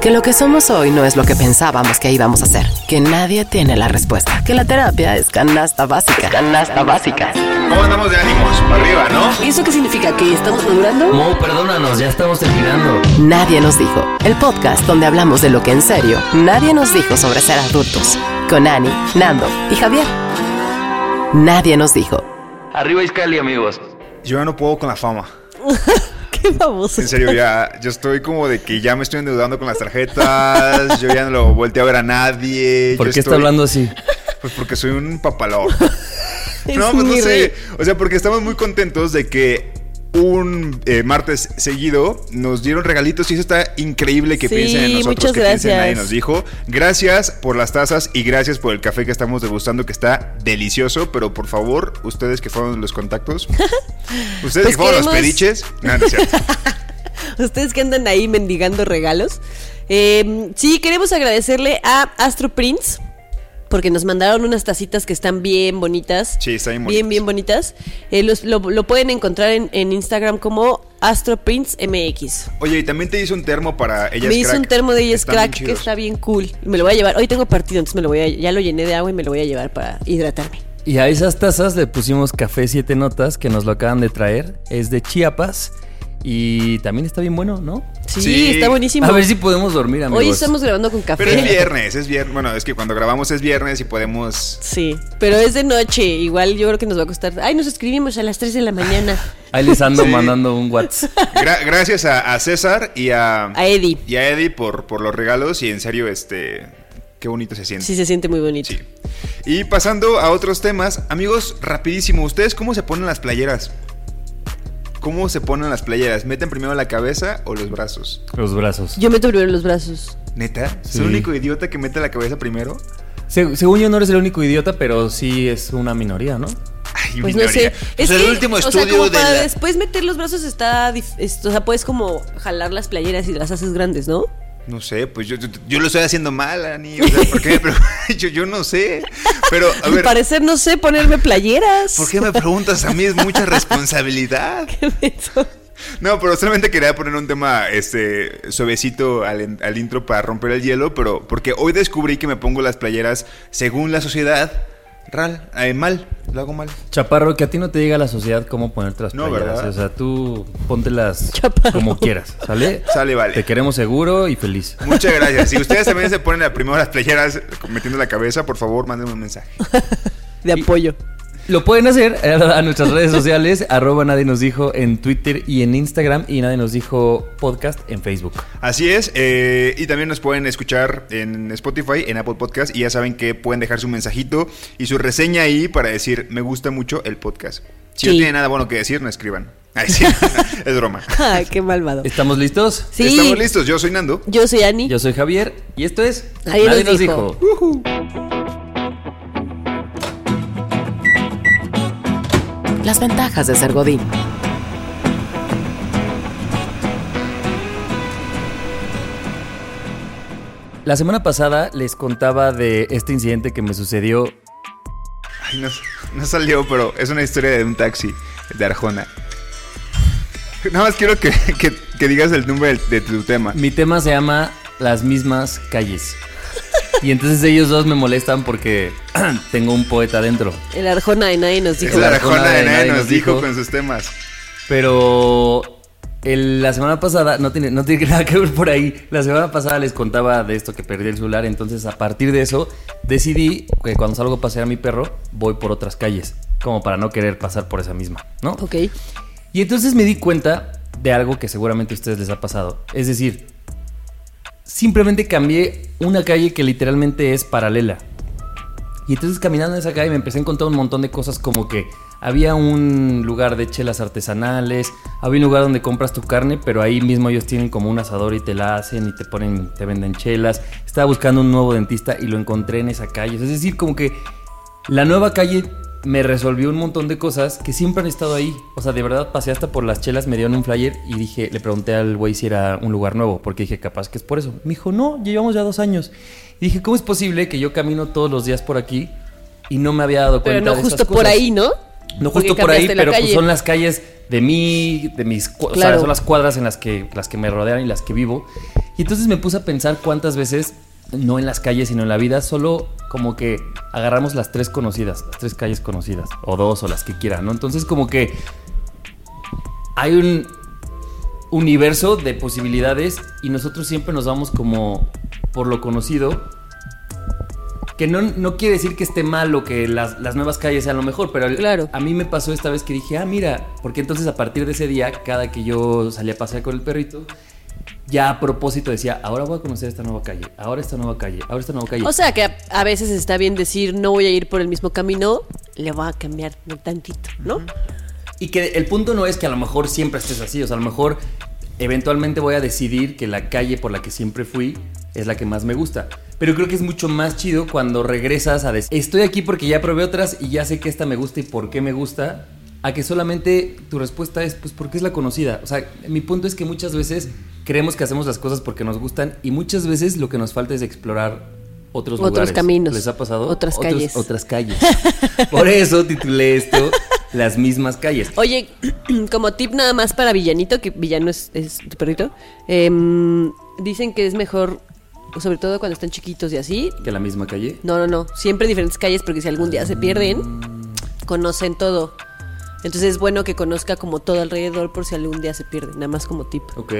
Que lo que somos hoy no es lo que pensábamos que íbamos a ser. Que nadie tiene la respuesta. Que la terapia es canasta básica. Canasta básica. ¿Cómo andamos de ánimos? Para arriba, ¿no? ¿Y eso qué significa? ¿Que estamos madurando? Mo, perdónanos, ya estamos terminando. Nadie nos dijo. El podcast donde hablamos de lo que en serio nadie nos dijo sobre ser adultos. Con Ani, Nando y Javier. Nadie nos dijo. Arriba Iscali, amigos. Yo ya no puedo con la fama. Qué famoso. En serio, ya, yo estoy como de que ya me estoy endeudando con las tarjetas, yo ya no lo volteo a ver a nadie. ¿Por yo qué está estoy- hablando así? Pues porque soy un papalón. No, pues no rey. sé. O sea, porque estamos muy contentos de que un eh, martes seguido nos dieron regalitos y eso está increíble que Sí, piensen en nosotros, muchas que piensen en gracias. nadie nos dijo. Gracias por las tazas y gracias por el café que estamos degustando que está delicioso, pero por favor, ustedes que fueron los contactos, ustedes Pues que fueron los pediches, no, no. Ustedes que andan ahí mendigando regalos. Eh, sí, queremos agradecerle a Astro Prince. Porque nos mandaron unas tacitas que están bien bonitas. Sí, están bien Bien, bonitas. bien bonitas. Eh, los- lo, lo pueden encontrar en, en Instagram como Astro Prince MX. Oye, y también te hizo un termo para ellas me hizo crack. un termo de ellas Están crack que está bien cool. Me lo voy a llevar. Hoy tengo partido, entonces me lo voy a, ya lo llené de agua y me lo voy a llevar para hidratarme. Y a esas tazas le pusimos café siete notas que nos lo acaban de traer. Es de Chiapas y también está bien bueno, ¿no? Sí, Sí. está buenísimo. A ver si podemos dormir, amigos. Hoy estamos grabando con café. Pero es viernes, es viernes. Bueno, es que cuando grabamos es viernes y podemos. Sí, pero es de noche. Igual yo creo que nos va a costar. Ay, nos escribimos a las 3 de la mañana. Ahí les ando Sí. mandando un WhatsApp. Gra- gracias a, a César y a, A Eddie. y a Eddie por, por los regalos y en serio, este. Qué bonito se siente. Sí, se siente muy bonito. Sí. Y pasando a otros temas, amigos, rapidísimo, ¿ustedes cómo se ponen las playeras? ¿Cómo se ponen las playeras? ¿Meten primero la cabeza o los brazos? Los brazos. Yo meto primero los brazos. ¿Neta? Sí. ¿Soy el único idiota que mete la cabeza primero? Se- según yo no eres el único idiota, pero sí es una minoría, ¿no? Ay, Pues no sé. Pues Es el que, último o sea, estudio como de para la- después meter los brazos está. es- o sea, puedes como jalar las playeras y las haces grandes, ¿no? No sé, pues yo, yo, yo lo estoy haciendo mal, Ani. O sea, ¿por qué? Pero, yo, yo no sé. Pero, a Al ver, parecer no sé ponerme playeras. ¿por qué me preguntas a mí? Es mucha responsabilidad. No, pero solamente quería poner un tema este suavecito al, al intro para romper el hielo, pero porque hoy descubrí que me pongo las playeras según la sociedad. Ral, eh, mal, lo hago mal. Chaparro, que a ti no te diga la sociedad cómo ponerte las No, playeras. ¿verdad? O sea, tú póntelas Chaparro. como quieras, ¿sale? Sale, vale. Te queremos seguro y feliz. Muchas gracias. Si ustedes también se ponen la- primero las playeras metiendo la cabeza, por favor, mándenme un mensaje. De apoyo. Lo pueden hacer a nuestras redes sociales, arroba nadie nos dijo en Twitter y en Instagram y nadie nos dijo podcast en Facebook. Así es, eh, y también nos pueden escuchar en Spotify, en Apple Podcast, y ya saben que pueden dejar su mensajito y su reseña ahí para decir, me gusta mucho el podcast. Si no Sí. tienen nada bueno que decir, no escriban. Ay, sí, es broma. Ay, qué malvado. ¿Estamos listos? Sí. Estamos listos, yo soy Nando. Yo soy Ani. Yo soy Javier y esto es Nadie Nadie nos nos dijo. dijo. Las ventajas de ser Godín. La semana pasada les contaba de este incidente que me sucedió. Ay, no, no salió, pero es una historia de un taxi de Arjona. Nada más quiero que, que- que digas el nombre de, de tu tema. Mi tema se llama Las mismas calles. Y entonces ellos dos me molestan porque tengo un poeta dentro. El Arjona de nadie nos dijo. la Arjona Arjona de de nadie nadie nos nos dijo dijo. con sus temas. Pero el- la semana pasada, no tiene, no tiene nada que ver por ahí. La semana pasada les contaba de esto que perdí el celular. Entonces, a partir de eso, decidí que cuando salgo a pasear a mi perro, voy por otras calles. Como para no querer pasar por esa misma, ¿no? Ok. Y entonces me di cuenta de algo que seguramente a ustedes les ha pasado. Es decir, simplemente cambié una calle que literalmente es paralela. Y entonces caminando en esa calle me empecé a encontrar un montón de cosas como que había un lugar de chelas artesanales, había un lugar donde compras tu carne, pero ahí mismo ellos tienen como un asador y te la hacen y te ponen, te venden chelas. Estaba buscando un nuevo dentista y lo encontré en esa calle. Es decir, como que la nueva calle me resolvió un montón de cosas que siempre han estado ahí. O sea, de verdad pasé hasta por las chelas, me dieron un flyer y dije, le pregunté al güey si era un lugar nuevo, porque dije, capaz que es por eso. Me dijo, no, llevamos ya dos años. Y dije, ¿cómo es posible que yo camino todos los días por aquí y no me había dado cuenta Pero no de justo esas por ahí, ¿no? No justo por ahí, pero pues son las calles de mí, de mis, cu- o sea, Claro. son las cuadras en las que, las que me rodean y las que vivo. Y entonces me puse a pensar cuántas veces, no en las calles, sino en la vida, solo como que agarramos las tres conocidas, las tres calles conocidas, o dos, o las que quieran, ¿no? Entonces como que hay un universo de posibilidades y nosotros siempre nos vamos como por lo conocido. Que no, no quiere decir que esté mal o que las, las nuevas calles sean lo mejor, pero Claro. a mí me pasó esta vez que dije, ah, mira, porque entonces a partir de ese día, cada que yo salía a pasear con el perrito, ya a propósito decía, ahora voy a conocer esta nueva calle, ahora esta nueva calle, ahora esta nueva calle. O sea que a, a veces está bien decir no voy a ir por el mismo camino, le voy a cambiar un tantito, ¿no? Y que el punto no es que a lo mejor siempre estés así, o sea, a lo mejor eventualmente voy a decidir que la calle por la que siempre fui es la que más me gusta. Pero creo que es mucho más chido cuando regresas a decir, estoy aquí porque ya probé otras y ya sé que esta me gusta y por qué me gusta, a que solamente tu respuesta es, pues porque es la conocida. O sea, mi punto es que muchas veces creemos que hacemos las cosas porque nos gustan y muchas veces lo que nos falta es explorar otros, Otros lugares. caminos. ¿Les ha pasado? Otras Otros- calles. Otras calles. Por eso titulé esto Las mismas calles. Oye, como tip nada más para Villanito, que Villano es, es tu perrito, em, dicen que es mejor, sobre todo cuando están chiquitos y así. Que la misma calle. No, no, no, siempre diferentes calles porque si algún día se pierden, conocen todo. Entonces es bueno que conozca como todo alrededor por si algún día se pierde, nada más como tip. Ok.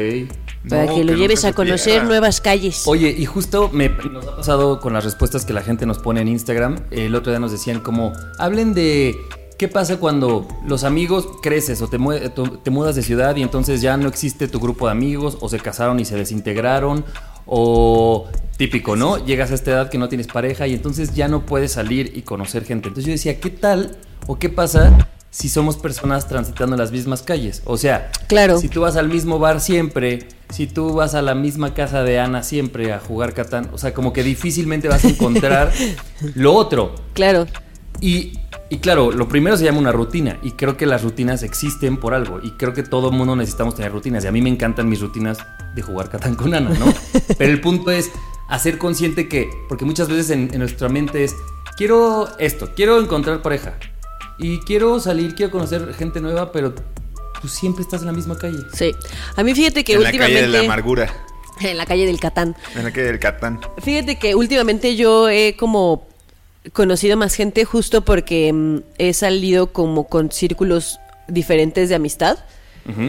Para No, que lo lleves a conocer pierda. nuevas calles. Oye, y justo me, nos ha pasado con las respuestas que la gente nos pone en Instagram. El otro día nos decían como, hablen de qué pasa cuando los amigos creces o te, te mudas de ciudad y entonces ya no existe tu grupo de amigos o se casaron y se desintegraron o típico, ¿no? Llegas a esta edad que no tienes pareja y entonces ya no puedes salir y conocer gente. Entonces yo decía, ¿qué tal o qué pasa si somos personas transitando las mismas calles? O sea, Claro. si tú vas al mismo bar siempre, si tú vas a la misma casa de Ana siempre a jugar Catán, o sea, como que difícilmente vas a encontrar lo otro. Claro. Y, y claro, lo primero se llama una rutina y creo que las rutinas existen por algo y creo que todo el mundo necesitamos tener rutinas y a mí me encantan mis rutinas de jugar Catán con Ana, ¿no? Pero el punto es hacer consciente que, porque muchas veces en, en nuestra mente es, quiero esto, quiero encontrar pareja y quiero salir, quiero conocer gente nueva, pero tú siempre estás en la misma calle. Sí. A mí fíjate que en la últimamente... calle de la amargura. En la calle del Catán. En la calle del Catán. Fíjate que últimamente yo he como conocido más gente justo porque mm, he salido como con círculos diferentes de amistad.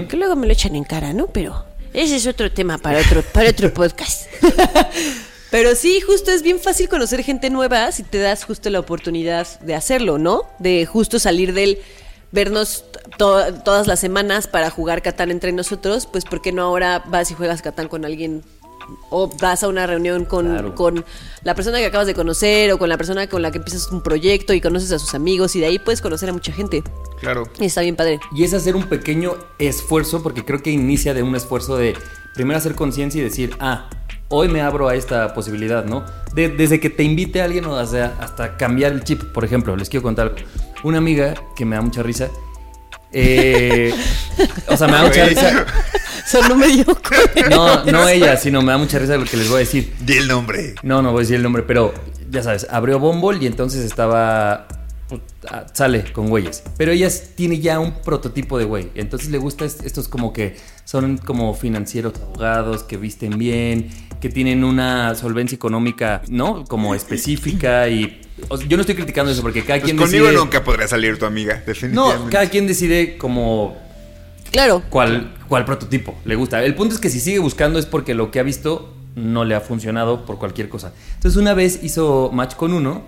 Que luego me lo echan en cara, ¿no? Pero ese es otro tema para otro, para otro podcast. Pero sí, justo es bien fácil conocer gente nueva si te das justo la oportunidad de hacerlo, ¿no? De justo salir del vernos to- todas las semanas para jugar Catán entre nosotros, pues ¿por qué no ahora vas y juegas Catán con alguien? O vas a una reunión con, Claro. con la persona que acabas de conocer o con la persona con la que empiezas un proyecto y conoces a sus amigos y de ahí puedes conocer a mucha gente. Claro. Y está bien padre. Y es hacer un pequeño esfuerzo, porque creo que inicia de un esfuerzo de primero hacer conciencia y decir, ah, hoy me abro a esta posibilidad, ¿no? De- desde que te invite a alguien o hasta, hasta cambiar el chip. Por ejemplo, les quiero contar una amiga que me da mucha risa. eh, o sea, me da mucha risa. Solo me dio No, no ella, sino me da mucha risa lo que les voy a decir. Di el nombre. No, no voy a decir el nombre, pero ya sabes, abrió Bumble y entonces estaba. Ah, Sale con güeyes. Pero ella tiene ya un prototipo de güey. Entonces le gusta est- estos como que son como financieros abogados, que visten bien, que tienen una solvencia económica, ¿no? Como específica y. o sea, yo no estoy criticando eso porque cada Pues quien conmigo decide. nunca podría salir tu amiga, definitivamente. No, cada quien decide como Claro. cuál, cuál prototipo le gusta. El punto es que si sigue buscando es porque lo que ha visto no le ha funcionado por cualquier cosa. Entonces una vez hizo match con uno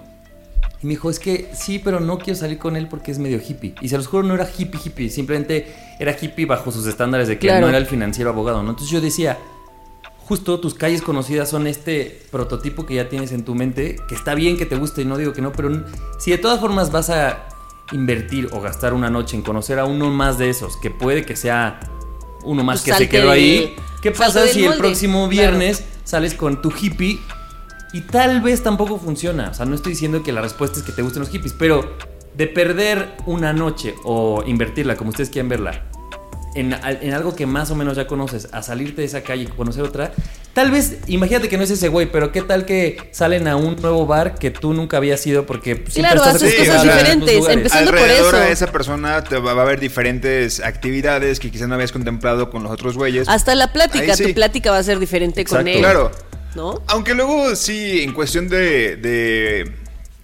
y me dijo, es que sí, pero no quiero salir con él porque es medio hippie. Y se los juro, no era hippie hippie, simplemente era hippie bajo sus estándares de que Claro. no era el financiero abogado, ¿no? Entonces yo decía, justo tus calles conocidas son este prototipo que ya tienes en tu mente, que está bien que te guste y no digo que no, pero si de todas formas vas a invertir o gastar una noche en conocer a uno más de esos, que puede que sea uno más Pues que se quedó ahí, ¿qué pasa si el próximo Claro. viernes sales con tu hippie y tal vez tampoco funciona? O sea, no estoy diciendo que la respuesta es que te gusten los hippies, pero de perder una noche o invertirla, como ustedes quieran verla, en, en algo que más o menos ya conoces, a salirte de esa calle y conocer otra, tal vez, imagínate que no es ese güey, pero qué tal que salen a un nuevo bar que tú nunca habías ido porque siempre Claro, estás haces cosas diferentes, empezando por Alrededor eso. a esa persona te va a haber diferentes actividades que quizás no habías contemplado con los otros güeyes. Hasta la plática, sí. tu plática va a ser diferente con él. Claro. ¿No? Aunque luego sí, en cuestión de, de,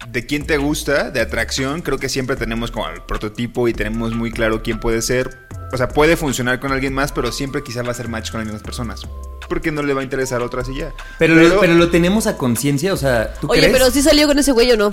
de quién te gusta, de atracción, creo que siempre tenemos como el prototipo y tenemos muy claro quién puede ser. O sea, puede funcionar con alguien más, pero siempre quizá va a ser match con las mismas personas. Porque no le va a interesar a otras y ya. Pero, lo, pero lo tenemos a conciencia, o sea, ¿tú Oye, crees? pero si salió con ese güey o no.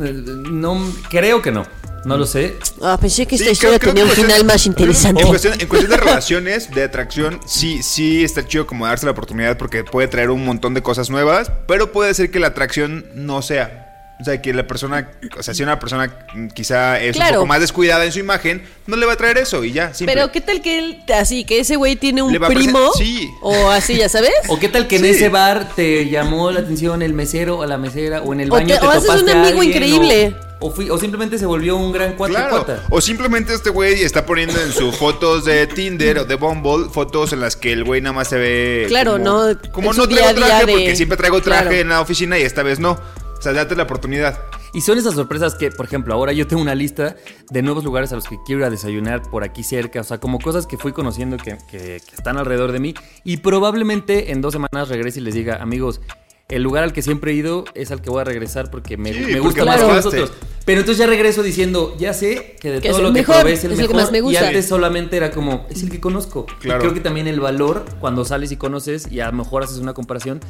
Eh, No, creo que no. No lo sé. Ah, pensé que esta Sí, historia creo- creo tenía un final más interesante. En cuestión, en cuestión de relaciones, de atracción, sí, sí está chido como darse la oportunidad porque puede traer un montón de cosas nuevas, pero puede ser que la atracción no sea. O sea, que la persona, o sea, si una persona quizá es Claro. un poco más descuidada en su imagen, no le va a traer eso y ya, simple. Pero qué tal que él, así, que ese güey tiene un primo. sí. O así, ya sabes. ¿O qué tal que en Sí. ese bar te llamó la atención el mesero o la mesera o en el O baño te- te, o haces un amigo alguien, increíble. O, o fui- o simplemente se volvió un gran cuate Claro. cuata. O simplemente este güey está poniendo en sus fotos de Tinder o de Bumble fotos en las que el güey nada más se ve. Claro, como, no, Como no traigo día traje de- porque siempre traigo traje Claro. en la oficina y esta vez no. O sea, date la oportunidad. Y son esas sorpresas que, por ejemplo, ahora yo tengo una lista de nuevos lugares a los que quiero ir a desayunar por aquí cerca. O sea, como cosas que fui conociendo que, que- que están alrededor de mí. Y probablemente en dos semanas regrese y les diga, amigos, el lugar al que siempre he ido es al que voy a regresar porque me, Sí, me porque gusta más que nosotros. Pero entonces ya regreso diciendo, ya sé que de Que todo lo que probé es el es el que mejor. más me Y antes solamente era como, es el que conozco. Claro. Y creo que también el valor, cuando sales y conoces y a lo mejor haces una comparación,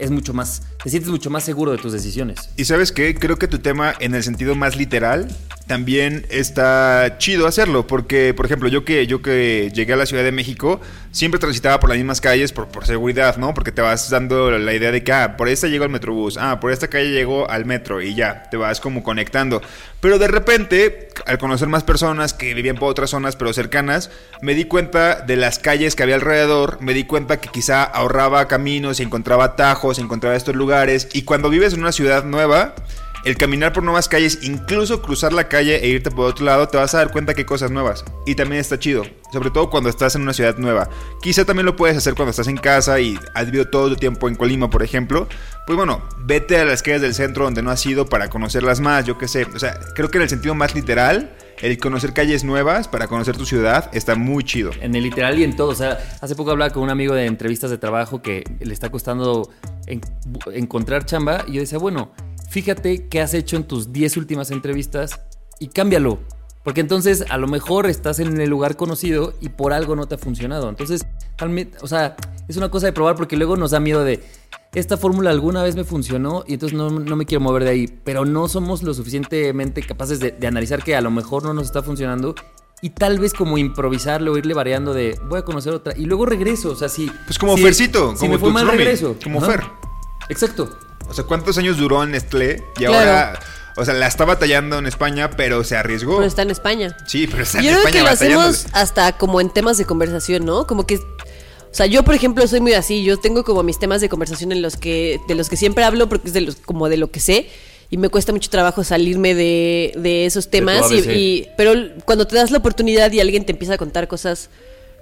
es mucho más, te sientes mucho más seguro de tus decisiones. Y sabes qué, creo que tu tema en el sentido más literal también está chido hacerlo, porque por ejemplo yo que yo que llegué a la Ciudad de México siempre transitaba por las mismas calles por, por seguridad, ¿no? Porque te vas dando la idea de que ah, por esta llegó al metrobús, ah, por esta calle llegó al metro y ya, te vas como conectando. Pero de repente, al conocer más personas que vivían por otras zonas pero cercanas, me di cuenta de las calles que había alrededor, me di cuenta que quizá ahorraba caminos, y encontraba atajos, encontraba estos lugares y cuando vives en una ciudad nueva, el caminar por nuevas calles, incluso cruzar la calle e irte por otro lado, te vas a dar cuenta que hay cosas nuevas. Y también está chido, sobre todo cuando estás en una ciudad nueva. Quizá también lo puedes hacer cuando estás en casa y has vivido todo tu tiempo en Colima, por ejemplo. Pues bueno, vete a las calles del centro donde no has ido para conocerlas más, yo qué sé. O sea, creo que en el sentido más literal, el conocer calles nuevas para conocer tu ciudad está muy chido. En el literal y en todo. O sea, hace poco hablaba con un amigo de entrevistas de trabajo que le está costando encontrar chamba. Y yo decía, bueno, fíjate qué has hecho en tus 10 últimas entrevistas y cámbialo. Porque entonces a lo mejor estás en el lugar conocido y por algo no te ha funcionado. Entonces, o sea, es una cosa de probar porque luego nos da miedo de esta fórmula alguna vez me funcionó y entonces no, no me quiero mover de ahí. Pero no somos lo suficientemente capaces de, de analizar que a lo mejor no nos está funcionando y tal vez como improvisarlo, irle variando de voy a conocer otra y luego regreso. O sea, si. Pues como si- Fercito, si como me fue tu mal, regreso. como. Fer. Exacto. O sea, ¿cuántos años duró en Nestlé? Y Claro. ahora, o sea, la está batallando en España, pero se arriesgó. Pero está en España. Sí, pero está en Yo creo España que lo hacemos hasta como en temas de conversación, ¿no? Como que. O sea, yo, por ejemplo, soy muy así. Yo tengo como mis temas de conversación en los que. de los que siempre hablo porque es de los, como de lo que sé. Y me cuesta mucho trabajo salirme de, de esos temas. y, pero cuando te das la oportunidad y alguien te empieza a contar cosas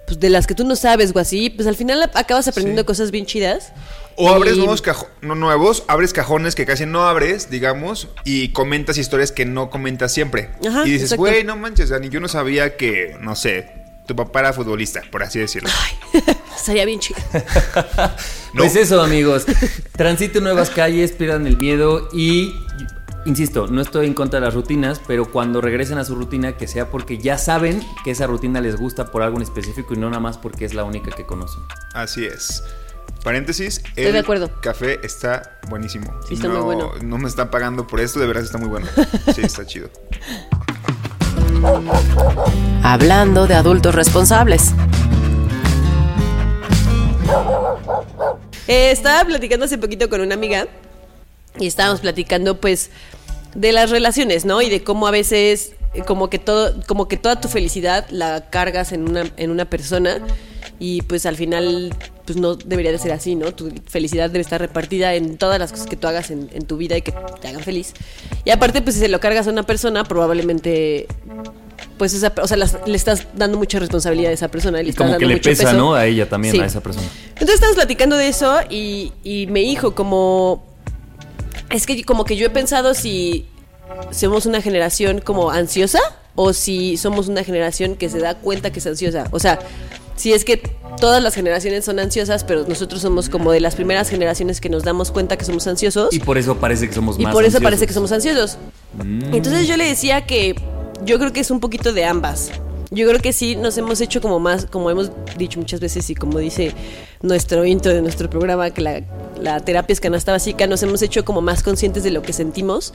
pues, de las que tú no sabes o así, pues al final acabas aprendiendo Sí. cosas bien chidas. O abres nuevos cajones, no nuevos, abres cajones que casi no abres, digamos, y comentas historias que no comentas siempre. Ajá, y dices, güey, no manches, Dani, yo no sabía que, no sé, tu papá era futbolista, por así decirlo. Estaría bien chido. No. Pues eso, amigos. Transiten nuevas calles, pierdan el miedo y. Insisto, no estoy en contra de las rutinas, pero cuando regresen a su rutina, que sea porque ya saben que esa rutina les gusta por algo en específico y no nada más porque es la única que conocen. Así es. Paréntesis, Estoy el de acuerdo. café está buenísimo. Sí, está no, muy bueno. No me están pagando por esto, de verdad está muy bueno. Sí, está chido. Hablando de adultos responsables. Eh, estaba platicando hace poquito con una amiga y estábamos platicando pues de las relaciones, ¿no? Y de cómo a veces eh, como que todo como que toda tu felicidad la cargas en una en una persona y pues al final pues no debería de ser así, ¿no? Tu felicidad debe estar repartida en todas las cosas que tú hagas en, en tu vida y que te hagan feliz. Y aparte pues si se lo cargas a una persona probablemente pues esa, o sea, las- le estás dando mucha responsabilidad a esa persona, le Y estás como dando que le mucho pesa, peso. ¿no? A ella también, Sí. a esa persona. Entonces estábamos platicando de eso y, y me dijo como... Es que como que yo he pensado si somos una generación como ansiosa o si somos una generación que se da cuenta que es ansiosa. O sea, si es que todas las generaciones son ansiosas, pero nosotros somos como de las primeras generaciones que nos damos cuenta que somos ansiosos. Y por eso parece que somos Y más por eso ansiosos. parece que somos ansiosos. Entonces yo le decía que yo creo que es un poquito de ambas. Yo creo que sí nos hemos hecho como más, como hemos dicho muchas veces y como dice nuestro intro de nuestro programa, que la, la terapia es canasta básica, nos hemos hecho como más conscientes de lo que sentimos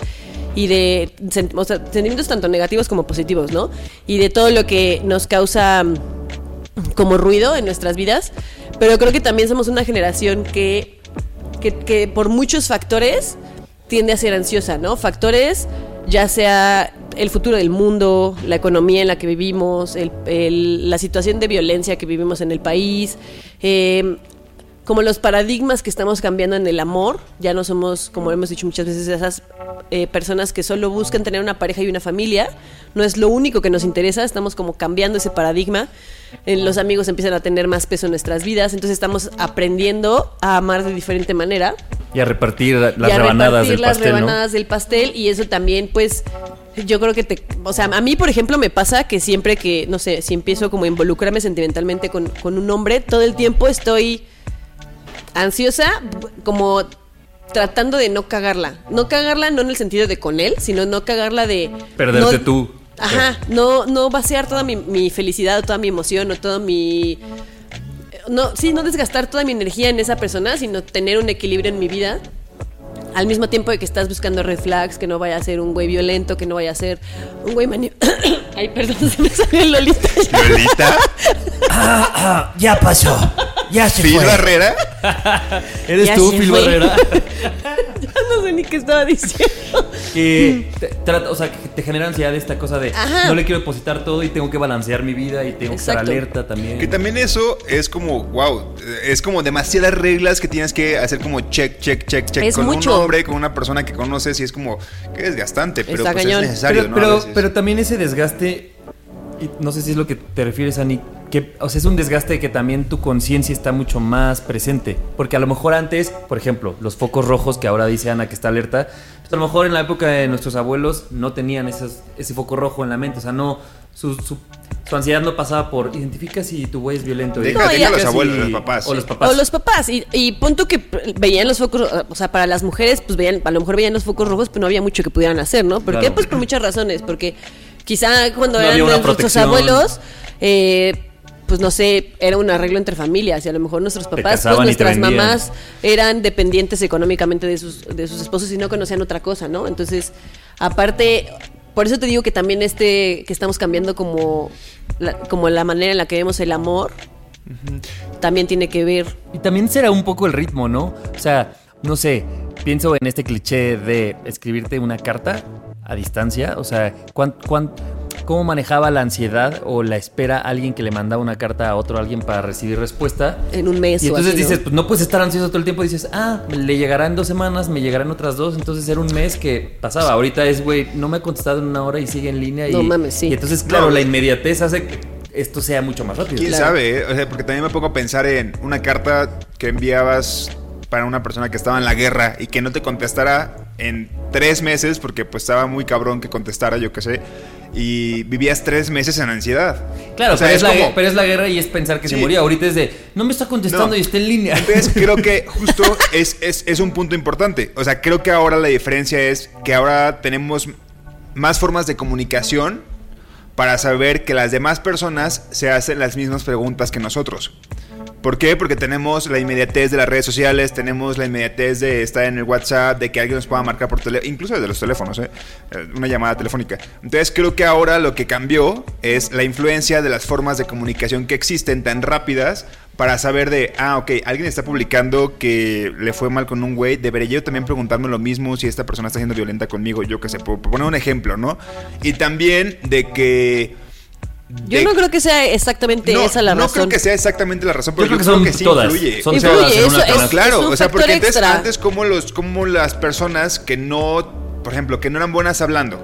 y de sen- o sea, sentimientos tanto negativos como positivos, ¿no? Y de todo lo que nos causa mm, como ruido en nuestras vidas, pero creo que también somos una generación que, que, por muchos factores tiende a ser ansiosa, ¿no? Factores ya sea el futuro del mundo, la economía en la que vivimos, el- la situación de violencia que vivimos en el país, eh, como los paradigmas que estamos cambiando en el amor, ya no somos, como hemos dicho muchas veces, esas eh, personas que solo buscan tener una pareja y una familia, no es lo único que nos interesa, estamos como cambiando ese paradigma, Eh, los amigos empiezan a tener más peso en nuestras vidas, entonces estamos aprendiendo a amar de diferente manera. Y a repartir las y a rebanadas repartir del las pastel, ¿no? rebanadas del pastel y eso también pues yo creo que te o sea a mí por ejemplo me pasa que siempre que no sé si empiezo como a involucrarme sentimentalmente con, con un hombre todo el tiempo estoy ansiosa como tratando de no cagarla no cagarla no en el sentido de con él sino no cagarla de Perderte no- tú. Ajá, no, no vaciar toda mi, mi felicidad, o toda mi emoción, o todo mi. No, sí, no desgastar toda mi energía en esa persona, sino tener un equilibrio en mi vida. Al mismo tiempo de que estás buscando red flags, que no vaya a ser un güey violento, que no vaya a ser un güey mani... Ay, perdón, se me salió el Lolita. Lolita, Ya pasó. Ya se Phil Barrera. ¿Eres Ya tú, Phil fue. Barrera? Ya no sé ni qué estaba diciendo. que te, trata- o sea, que te genera ansiedad esta cosa de Ajá. no le quiero depositar todo y tengo que balancear mi vida y tengo que estar Exacto. alerta también. Que también eso es como, wow, es como demasiadas reglas que tienes que hacer como check, check, check, check Es con mucho. un hombre, con una persona que conoces y es como, que desgastante, pero pues es necesario, pero, ¿no? A pero, veces. pero también ese desgaste, y no sé si es lo que te refieres, Ani, que, o sea, es un desgaste que también tu conciencia está mucho más presente. Porque a lo mejor antes, por ejemplo, los focos rojos que ahora dice Ana que está alerta, pues a lo mejor en la época de nuestros abuelos no tenían esos, ese foco rojo en la mente. O sea, no, su, su, su ansiedad no pasaba por identifica si tu güey es violento. No, deja ya- a los identifica abuelos, si- los papás. O los papás. O los papás. Y, y punto que veían los focos, o sea, para las mujeres, pues veían, a lo mejor veían los focos rojos, pero no había mucho que pudieran hacer, ¿no? ¿Por qué? Claro. Pues por muchas razones. Porque quizá cuando No eran nuestros abuelos, eh, pues no sé, era un arreglo entre familias y a lo mejor nuestros papás, pues nuestras mamás eran dependientes económicamente de sus, de sus esposos y no conocían otra cosa, ¿no? Entonces, aparte, por eso te digo que también este, que estamos cambiando como la, como la manera en la que vemos el amor, también tiene que ver Y también será un poco el ritmo, ¿no? O sea, no sé, pienso en este cliché de escribirte una carta a distancia. O sea, ¿cuán, cuán- cómo manejaba la ansiedad o la espera alguien que le mandaba una carta a otro alguien para recibir respuesta? en un mes Y o entonces así, ¿no? dices, pues no puedes estar ansioso todo el tiempo. Dices, ah, le llegará en dos semanas, me llegarán otras dos. Entonces era un mes que pasaba. Ahorita es, güey, no me ha contestado en una hora y sigue en línea. No y, mames, sí. Y entonces, claro, No. la inmediatez hace que esto sea mucho más rápido. ¿Quién Claro. sabe? eh? O sea, porque también me pongo a pensar en una carta que enviabas para una persona que estaba en la guerra y que no te contestara en tres meses, porque pues estaba muy cabrón que contestara, yo qué sé, y vivías tres meses en ansiedad. Claro, O sea, pero, es la, como- pero es la guerra y es pensar que se moría. Ahorita es de, no me está contestando No. y está en línea. Entonces creo que justo es, es, es un punto importante. O sea, creo que ahora la diferencia es que ahora tenemos más formas de comunicación para saber que las demás personas se hacen las mismas preguntas que nosotros. ¿Por qué? Porque tenemos la inmediatez de las redes sociales, tenemos la inmediatez de estar en el WhatsApp, de que alguien nos pueda marcar por teléfono, incluso desde los teléfonos, ¿eh? Eh, una llamada telefónica. Entonces creo que ahora lo que cambió es la influencia de las formas de comunicación que existen tan rápidas para saber de, ah, ok, alguien está publicando que le fue mal con un güey, debería yo también preguntarme lo mismo si esta persona está siendo violenta conmigo, yo qué sé, por, poner un ejemplo, ¿no? Y también de que... Yo no creo que sea exactamente esa la razón. No creo que sea exactamente la razón, pero yo, creo, que, son que sí todas. influye. Son influye, claro, o sea, porque antes, antes como los como las personas que no, por ejemplo, que no eran buenas hablando,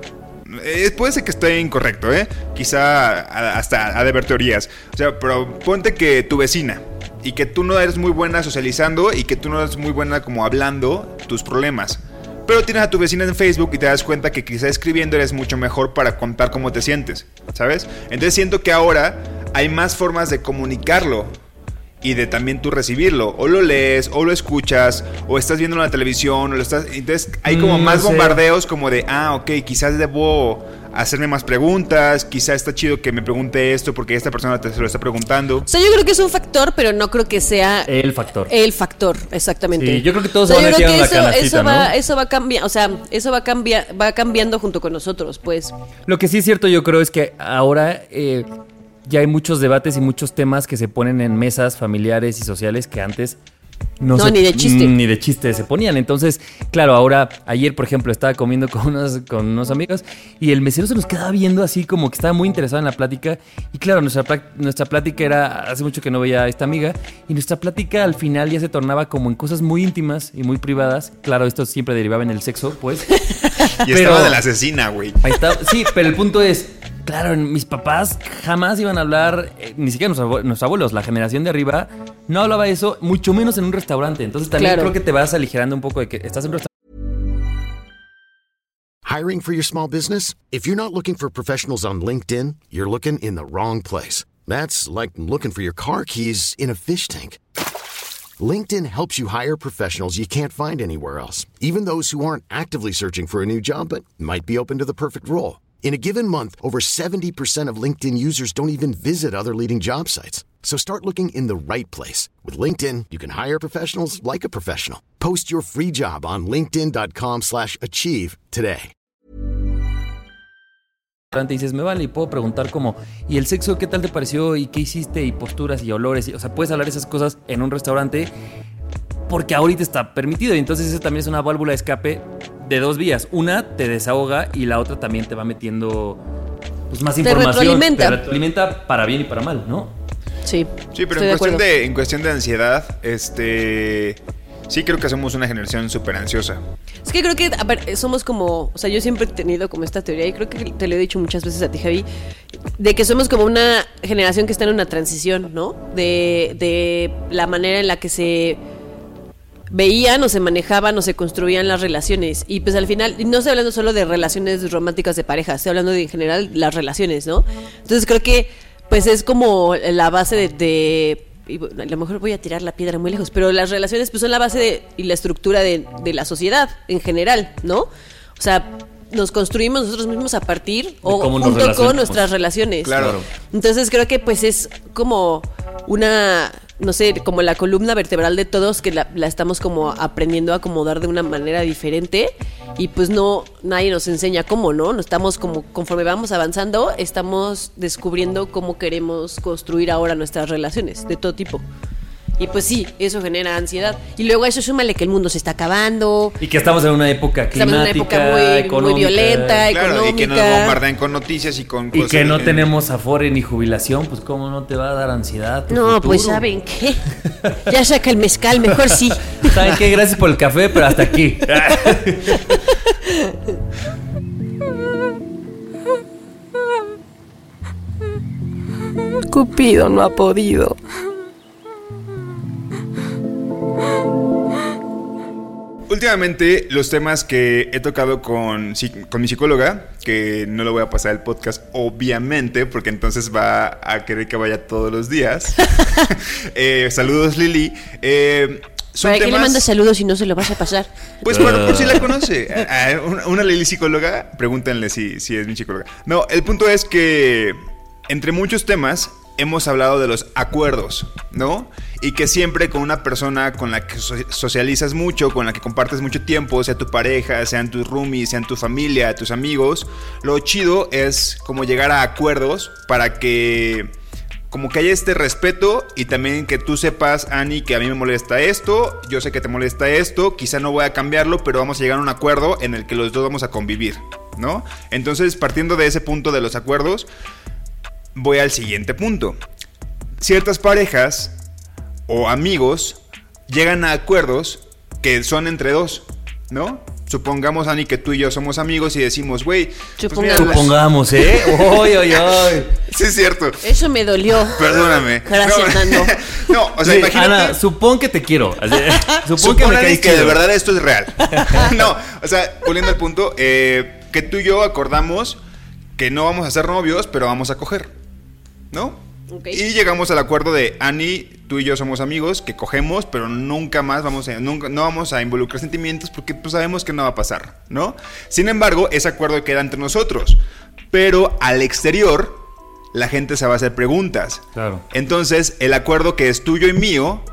eh, puede ser que esté incorrecto, ¿eh? Quizá hasta ha de haber teorías. O sea, pero ponte que tu vecina y que tú no eres muy buena socializando y que tú no eres muy buena como hablando tus problemas. Pero tienes a tu vecina en Facebook y te das cuenta que quizá escribiendo eres mucho mejor para contar cómo te sientes, ¿sabes? Entonces siento que ahora hay más formas de comunicarlo y de también tú recibirlo. O lo lees, o lo escuchas, o estás viendo en la televisión, o lo estás. Entonces hay como mm, más bombardeos como de, ah, ok, quizás debo hacerme más preguntas, quizás está chido que me pregunte esto porque esta persona te se lo está preguntando. O sea, yo creo que es un factor, pero no creo que sea el factor. El factor, exactamente. Sí, yo creo que todos o sea, van a la eso, eso va, eso va cambiando, o sea, eso va cambiar, va cambiando junto con nosotros, pues. Lo que sí es cierto, yo creo es que ahora eh, ya hay muchos debates y muchos temas que se ponen en mesas familiares y sociales que antes no, ni de chiste. Ni de chiste se ponían. Entonces, claro, ahora, ayer, por ejemplo, estaba comiendo con unos, con unos amigos y el mesero se nos quedaba viendo así como que estaba muy interesado en la plática. Y claro, nuestra, nuestra plática era, hace mucho que no veía a esta amiga, y nuestra plática al final ya se tornaba como en cosas muy íntimas y muy privadas. Claro, esto siempre derivaba en el sexo, pues. y estaba de la asesina, güey. Ahí está. Sí, pero el punto es, Claro, mis papás jamás iban a hablar, eh, ni siquiera nuestros abuelos, la generación de arriba, no hablaba eso, mucho menos en un restaurante. Entonces también creo que te vas aligerando un poco de que estás en un restaurante. Hiring for your small business? If you're not looking for professionals on LinkedIn, you're looking in the wrong place. That's like looking for your car keys in a fish tank. LinkedIn helps you hire professionals you can't find anywhere else, even those who aren't actively searching for a new job but might be open to the perfect role. In a given month, over 70% of LinkedIn users don't even visit other leading job sites. So start looking in the right place. With LinkedIn, you can hire professionals like a professional. Post your free job on linkedin.com slash achieve today. Y dices, me vale, y puedo preguntar como, ¿y el sexo qué tal te pareció? ¿Y qué hiciste? ¿Y posturas y olores? o sea, puedes hablar esas cosas en un restaurante porque ahorita está permitido. Y entonces eso también es una válvula de escape de dos vías. Una te desahoga y la otra también te va metiendo pues, más información. Retroalimenta. Te retroalimenta para bien y para mal, ¿no? Sí. Sí, pero en cuestión, de, en cuestión de ansiedad, este. Sí, creo que somos una generación súper ansiosa. Es que creo que, a ver, somos como, o sea, yo siempre he tenido como esta teoría y creo que te lo he dicho muchas veces a ti, Javi, de que somos como una generación que está en una transición, ¿no? De, de la manera en la que se veían o se manejaban o se construían las relaciones. Y pues al final, no estoy hablando solo de relaciones románticas de pareja, estoy hablando de en general las relaciones, ¿no? Entonces creo que pues es como la base de, a lo mejor voy a tirar la piedra muy lejos, pero las relaciones pues son la base de, y la estructura de, de la sociedad en general, ¿no? O sea, nos construimos nosotros mismos a partir o junto con nuestras relaciones. Claro. Entonces creo que pues es como una no sé, como la columna vertebral de todos que la, estamos como aprendiendo a acomodar de una manera diferente y pues no, nadie nos enseña cómo, ¿no? No estamos como, conforme vamos avanzando, estamos descubriendo cómo queremos construir ahora nuestras relaciones de todo tipo. Y pues sí, eso genera ansiedad. Y luego a eso súmale que el mundo se está acabando. Y que estamos en una época climática, estamos en una época muy, violenta, económica. Y que nos bombardean con noticias y con cosas. Y que no tenemos afore ni jubilación, pues cómo no te va a dar ansiedad. No, pues saben qué. Ya saca el mezcal, mejor sí. ¿Saben qué? Gracias por el café, pero hasta aquí. Cupido no ha podido. Últimamente los temas que he tocado con, con mi psicóloga, que no lo voy a pasar el podcast obviamente, porque entonces va a querer que vaya todos los días. Eh, saludos Lili. Eh, ¿Para qué le mandas saludos si no se lo vas a pasar? Pues bueno, por si la conoce. una, Lili psicóloga, pregúntenle si, si es mi psicóloga. No, el punto es que entre muchos temas hemos hablado de los acuerdos, ¿no? Y que siempre con una persona con la que socializas mucho, con la que compartes mucho tiempo, sea tu pareja, sean tus roomies, sean tu familia, tus amigos, lo chido es como llegar a acuerdos para que como que haya este respeto y también que tú sepas, Ani, que a mí me molesta esto, yo sé que te molesta esto, quizá no voy a cambiarlo, pero vamos a llegar a un acuerdo en el que los dos vamos a convivir, ¿no? Entonces, partiendo de ese punto de los acuerdos, voy al siguiente punto. Ciertas parejas o amigos llegan a acuerdos que son entre dos, ¿no? Supongamos, Ani, que tú y yo somos amigos y decimos, güey. Pues Supongamos. Supongamos, ¿eh? ¡Oy, oy, oy! Sí, es cierto. Eso me dolió. Perdóname. Gracias, no, Nando. no, o sea, Sí, imagínate. Ana, supón que te quiero. Supón Supón, que me caes que de verdad esto es real. no, o sea, volviendo al punto, eh, que tú y yo acordamos que no vamos a ser novios, pero vamos a coger. ¿No? Y llegamos al acuerdo de Ani, tú y yo somos amigos, que cogemos, pero nunca más vamos a, nunca, no vamos a involucrar sentimientos porque pues, sabemos que no va a pasar, ¿no? Sin embargo, ese acuerdo queda entre nosotros. Pero al exterior, la gente se va a hacer preguntas. Claro. Entonces, el acuerdo que es tuyo y mío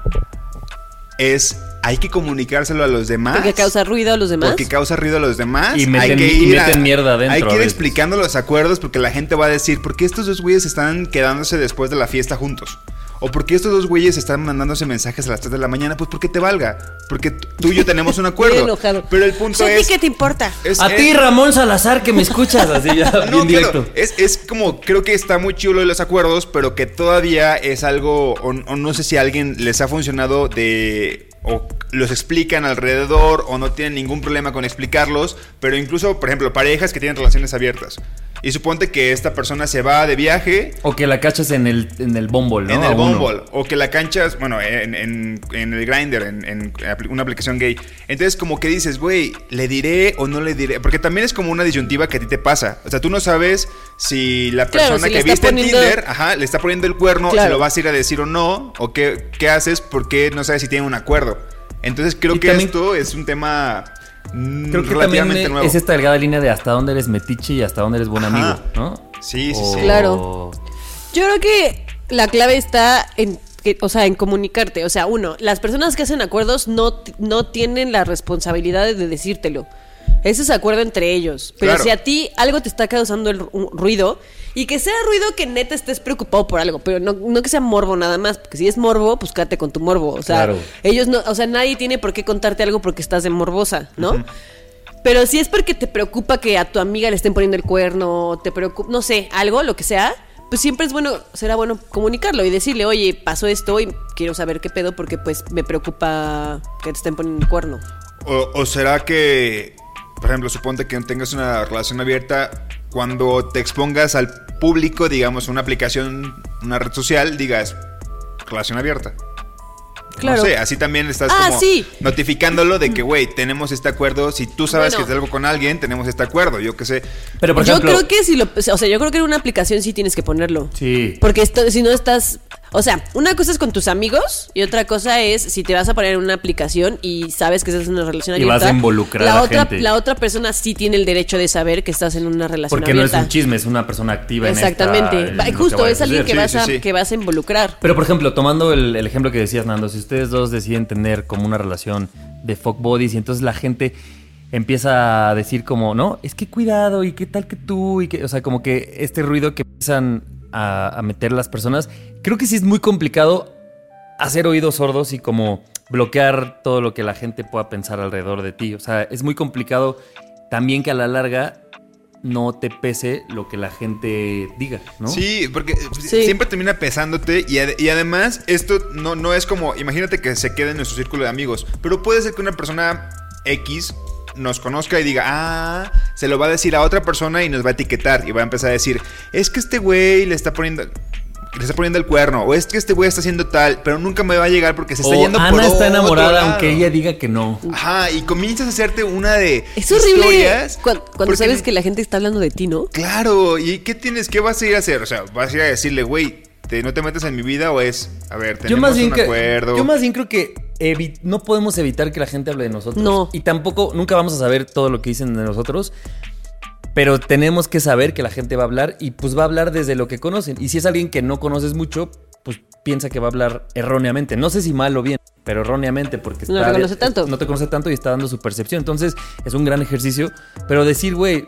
es hay que comunicárselo a los demás. Porque causa ruido a los demás. Porque causa ruido a los demás. Y meten- hay que y ir meten mierda adentro Hay que ir explicando los acuerdos porque la gente va a decir, ¿por qué estos dos güeyes están quedándose después de la fiesta juntos? ¿O por qué estos dos güeyes están mandándose mensajes a las 3 de la mañana? Pues porque te valga. Porque tú y yo tenemos un acuerdo. Estoy enojado. Pero el punto ¿A ti es... qué te importa? es- A es- ti, Ramón Salazar, que me escuchas así ya, no, bien claro, directo. es, es como, creo que está muy chulo de los acuerdos, pero que todavía es algo, o, o no sé si a alguien les ha funcionado de, o los explican alrededor, o no tienen ningún problema con explicarlos, pero incluso, por ejemplo, parejas que tienen relaciones abiertas. Y suponte que esta persona se va de viaje O que la cachas en el, en el Bumble, ¿no? en el. Bumble o que la canchas, bueno, en, en- en el Grinder, en, en una aplicación gay. Entonces, como que dices, güey, ¿le diré o no le diré? Porque también es como una disyuntiva que a ti te pasa. O sea, tú no sabes si la Claro, persona si que viste poniendo- en Tinder, ajá, le está poniendo el cuerno, Claro. se lo vas a ir a decir o no, o qué, qué haces porque no sabes si tienen un acuerdo. Entonces, creo Y que también- esto es un tema mm, Creo que también relativamente nuevo. es esta delgada línea de hasta dónde eres metiche y hasta dónde eres buen Ajá. amigo, ¿no? Sí, sí, O- sí. Claro. Yo creo que la clave está en, o sea, en comunicarte. O sea, uno, las personas que hacen acuerdos no, no tienen la responsabilidad de decírtelo. Ese es acuerdo entre ellos. Pero Claro. si a ti algo te está causando el ru- ruido, y que sea ruido que neta estés preocupado por algo, pero no, no que sea morbo nada más, porque si es morbo, pues quédate con tu morbo. O sea, Claro. ellos no, o sea, nadie tiene por qué contarte algo porque estás de morbosa, ¿no? Pero si es porque te preocupa que a tu amiga le estén poniendo el cuerno, te preocupa, no sé, algo, lo que sea, pues siempre es bueno, será bueno comunicarlo y decirle, oye, pasó esto y quiero saber qué pedo porque pues me preocupa que te estén poniendo el cuerno. O, o será que, por ejemplo, suponte que tengas una relación abierta, cuando te expongas al público, digamos, una aplicación, una red social, digas relación abierta. Claro. No sé, así también estás Ah, como sí. notificándolo de que, güey, tenemos este acuerdo. Si tú sabes Bueno. que es algo con alguien, tenemos este acuerdo. Yo qué sé. Pero por yo ejemplo, creo que si lo, o sea, yo creo que en una aplicación sí tienes que ponerlo. Sí. Porque esto, si no estás, o sea, una cosa es con tus amigos y otra cosa es si te vas a poner en una aplicación y sabes que estás en una relación Y abierta. vas a involucrar la a la otra, gente. la otra persona sí tiene el derecho de saber que estás en una relación porque no es abierta. un chisme, es una persona activa Exactamente. en Justo, es alguien que vas, Sí, a, sí, que vas a involucrar. Pero por ejemplo, tomando el, el ejemplo que decías, Nando, si ustedes dos deciden tener como una relación de fuck bodies y entonces la gente empieza a decir como, no, es que cuidado y qué tal que tú y que, o sea, como que este ruido que empiezan a, a meter las personas, creo que sí es muy complicado hacer oídos sordos y como bloquear todo lo que la gente pueda pensar alrededor de ti. O sea, es muy complicado también que a la larga no te pese lo que la gente diga, ¿no? Sí, porque Sí. siempre termina pesándote y, ad- y además esto no, no es como, imagínate que se quede en nuestro círculo de amigos, pero puede ser que una persona X nos conozca y diga, ah, se lo va a decir a otra persona y nos va a etiquetar y va a empezar a decir, es que este güey le está poniendo... Le está poniendo el cuerno, o es que este güey está haciendo tal, pero nunca me va a llegar porque se está O yendo Ana por está otro enamorada lado. aunque ella diga que no. Ajá, y comienzas a hacerte una de Es horrible cuando, porque- sabes que la gente está hablando de ti, ¿no? Claro, ¿y qué tienes? ¿Qué vas a ir a hacer? O sea, vas a ir a decirle, güey, te- no te metes en mi vida o es, a ver, tenemos Yo más, bien un que, acuerdo. yo más bien creo que no podemos evitar que la gente hable de nosotros. No. Y tampoco, nunca vamos a saber todo lo que dicen de nosotros. Pero tenemos que saber que la gente va a hablar y pues va a hablar desde lo que conocen. Y si es alguien que no conoces mucho, pues piensa que va a hablar erróneamente. No sé si mal o bien, pero erróneamente porque No está- te conoce tanto. No te conoce tanto y está dando su percepción. Entonces es un gran ejercicio. Pero decir, güey,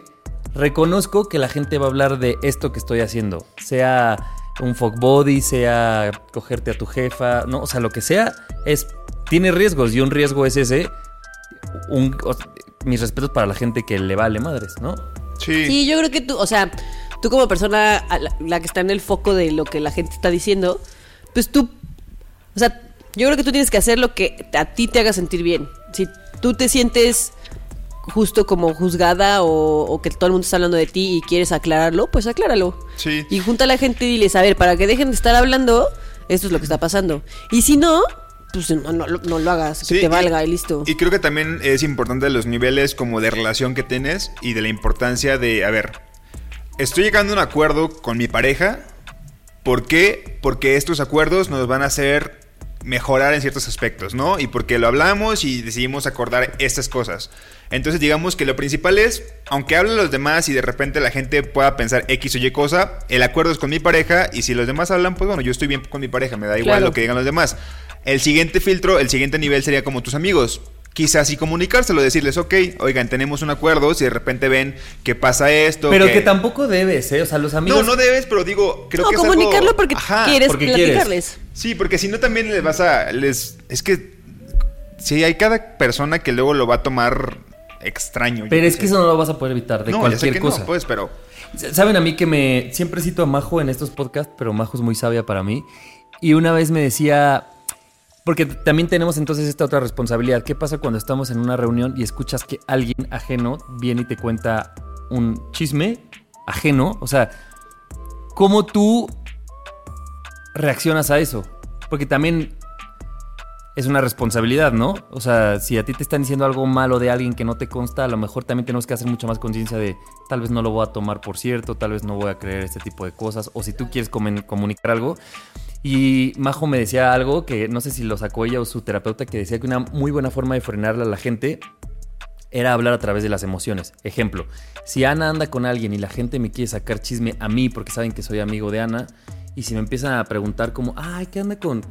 reconozco que la gente va a hablar de esto que estoy haciendo. Sea un fuck body, sea cogerte a tu jefa, no, o sea, lo que sea, es tiene riesgos y un riesgo es ese. Un, o- mis respetos para la gente que le vale madres, ¿no? Sí. Sí, yo creo que tú, o sea, tú como persona la que está en el foco de lo que la gente está diciendo, pues tú, o sea, yo creo que tú tienes que hacer lo que a ti te haga sentir bien. Si tú te sientes justo como juzgada o, o que todo el mundo está hablando de ti y quieres aclararlo, pues acláralo. Sí. Y junta a la gente y diles, a ver, para que dejen de estar hablando, esto es lo que está pasando. Y si no, pues no, no, lo- no lo hagas, Sí, que te y- valga y listo. Y creo que también es importante los niveles como de relación que tienes y de la importancia de, a ver, estoy llegando a un acuerdo con mi pareja. ¿Por qué? Porque estos acuerdos nos van a hacer mejorar en ciertos aspectos, ¿no? Y porque lo hablamos y decidimos acordar estas cosas. Entonces digamos que lo principal es, aunque hablen los demás y de repente la gente pueda pensar X o Y cosa, el acuerdo es con mi pareja y si los demás hablan, pues bueno, yo estoy bien con mi pareja, me da igual Claro. lo que digan los demás. El siguiente filtro, el siguiente nivel sería como tus amigos. Quizás y comunicárselo, decirles, ok, oigan, tenemos un acuerdo, si de repente ven que pasa esto. Pero que tampoco debes, ¿eh? O sea, los amigos... No, no debes, pero digo, creo no, que es algo- comunicarlo porque Ajá, quieres porque quieres. platicarles. Sí, porque si no también les vas a... Les, es que... Si hay cada persona que luego lo va a tomar extraño. Pero es que sé. eso no lo vas a poder evitar de no, ya sé cualquier que cosa. no, pues, pero... Saben a mí que me siempre cito a Majo en estos podcasts, pero Majo es muy sabia para mí. Y una vez me decía, porque también tenemos entonces esta otra responsabilidad. ¿Qué pasa cuando estamos en una reunión y escuchas que alguien ajeno viene y te cuenta un chisme ajeno? O sea, ¿cómo tú reaccionas a eso? Porque también es una responsabilidad, ¿no? O sea, si a ti te están diciendo algo malo de alguien que no te consta, a lo mejor también tenemos que hacer mucha más conciencia de tal vez no lo voy a tomar por cierto, tal vez no voy a creer este tipo de cosas, o si tú quieres comunicar algo. Y Majo me decía algo que no sé si lo sacó ella o su terapeuta, que decía que una muy buena forma de frenarle a la gente era hablar a través de las emociones. Ejemplo, si Ana anda con alguien y la gente me quiere sacar chisme a mí porque saben que soy amigo de Ana, y si me empiezan a preguntar como, ay, ¿qué anda con